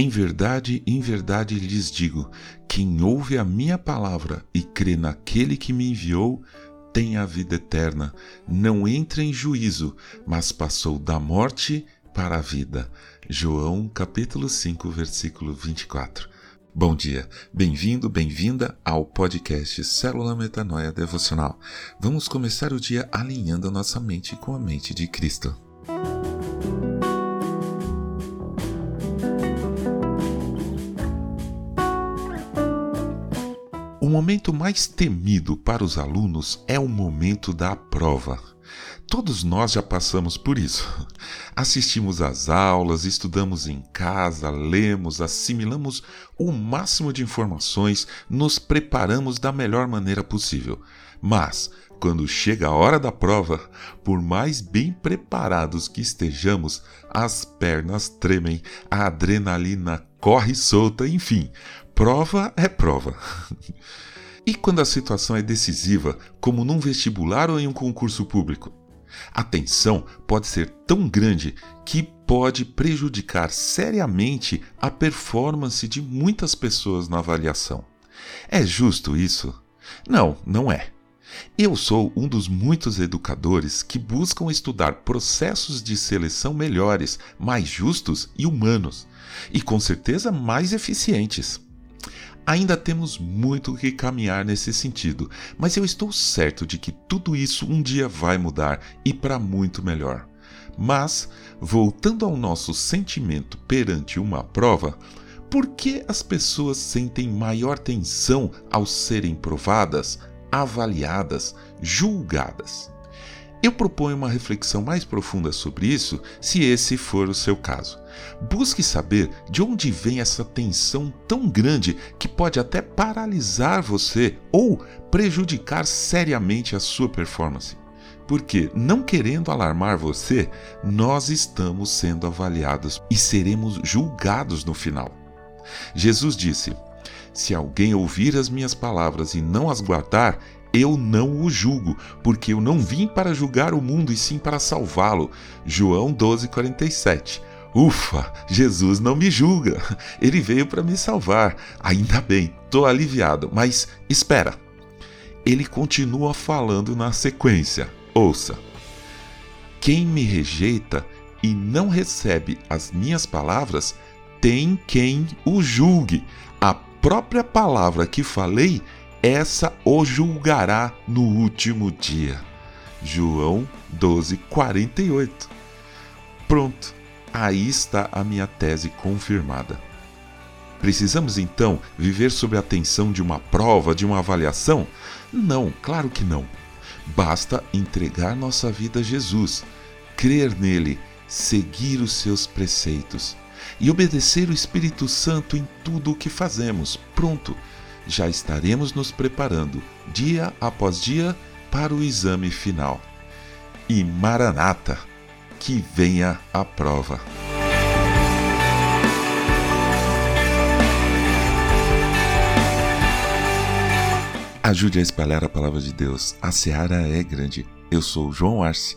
Em verdade, em verdade lhes digo: quem ouve a minha palavra e crê naquele que me enviou, tem a vida eterna, não entra em juízo, mas passou da morte para a vida. João capítulo 5, versículo 24. Bom dia, bem-vindo, bem-vinda ao podcast Célula Metanoia Devocional. Vamos começar o dia alinhando a nossa mente com a mente de Cristo. Momento mais temido para os alunos é o momento da prova. Todos nós já passamos por isso. Assistimos às aulas, estudamos em casa, lemos, assimilamos o máximo de informações, nos preparamos da melhor maneira possível. Mas, quando chega a hora da prova, por mais bem preparados que estejamos, as pernas tremem, a adrenalina corre solta, enfim, prova é prova. e quando a situação é decisiva, como num vestibular ou em um concurso público? A tensão pode ser tão grande que pode prejudicar seriamente a performance de muitas pessoas na avaliação. É justo isso? Não, não é. Eu sou um dos muitos educadores que buscam estudar processos de seleção melhores, mais justos e humanos, e com certeza mais eficientes. Ainda temos muito que caminhar nesse sentido, mas eu estou certo de que tudo isso um dia vai mudar e para muito melhor. Mas, voltando ao nosso sentimento perante uma prova, por que as pessoas sentem maior tensão ao serem provadas, avaliadas, julgadas? Eu proponho uma reflexão mais profunda sobre isso, se esse for o seu caso. Busque saber de onde vem essa tensão tão grande que pode até paralisar você ou prejudicar seriamente a sua performance. Porque, não querendo alarmar você, nós estamos sendo avaliados e seremos julgados no final. Jesus disse: Se alguém ouvir as minhas palavras e não as guardar, eu não o julgo, porque eu não vim para julgar o mundo e sim para salvá-lo. João 12:47. Ufa, Jesus não me julga. Ele veio para me salvar. Ainda bem, tô aliviado, mas espera. Ele continua falando na sequência. Ouça. Quem me rejeita e não recebe as minhas palavras, tem quem o julgue. A própria palavra que falei essa o julgará no último dia. João 12, 48. Pronto, aí está a minha tese confirmada. Precisamos então viver sob a tensão de uma prova, de uma avaliação? Não, claro que não. Basta entregar nossa vida a Jesus, crer nele, seguir os seus preceitos e obedecer o Espírito Santo em tudo o que fazemos. Pronto já estaremos nos preparando, dia após dia, para o exame final. E Maranata, que venha a prova. Ajude a espalhar a palavra de Deus. A seara é grande. Eu sou João Arce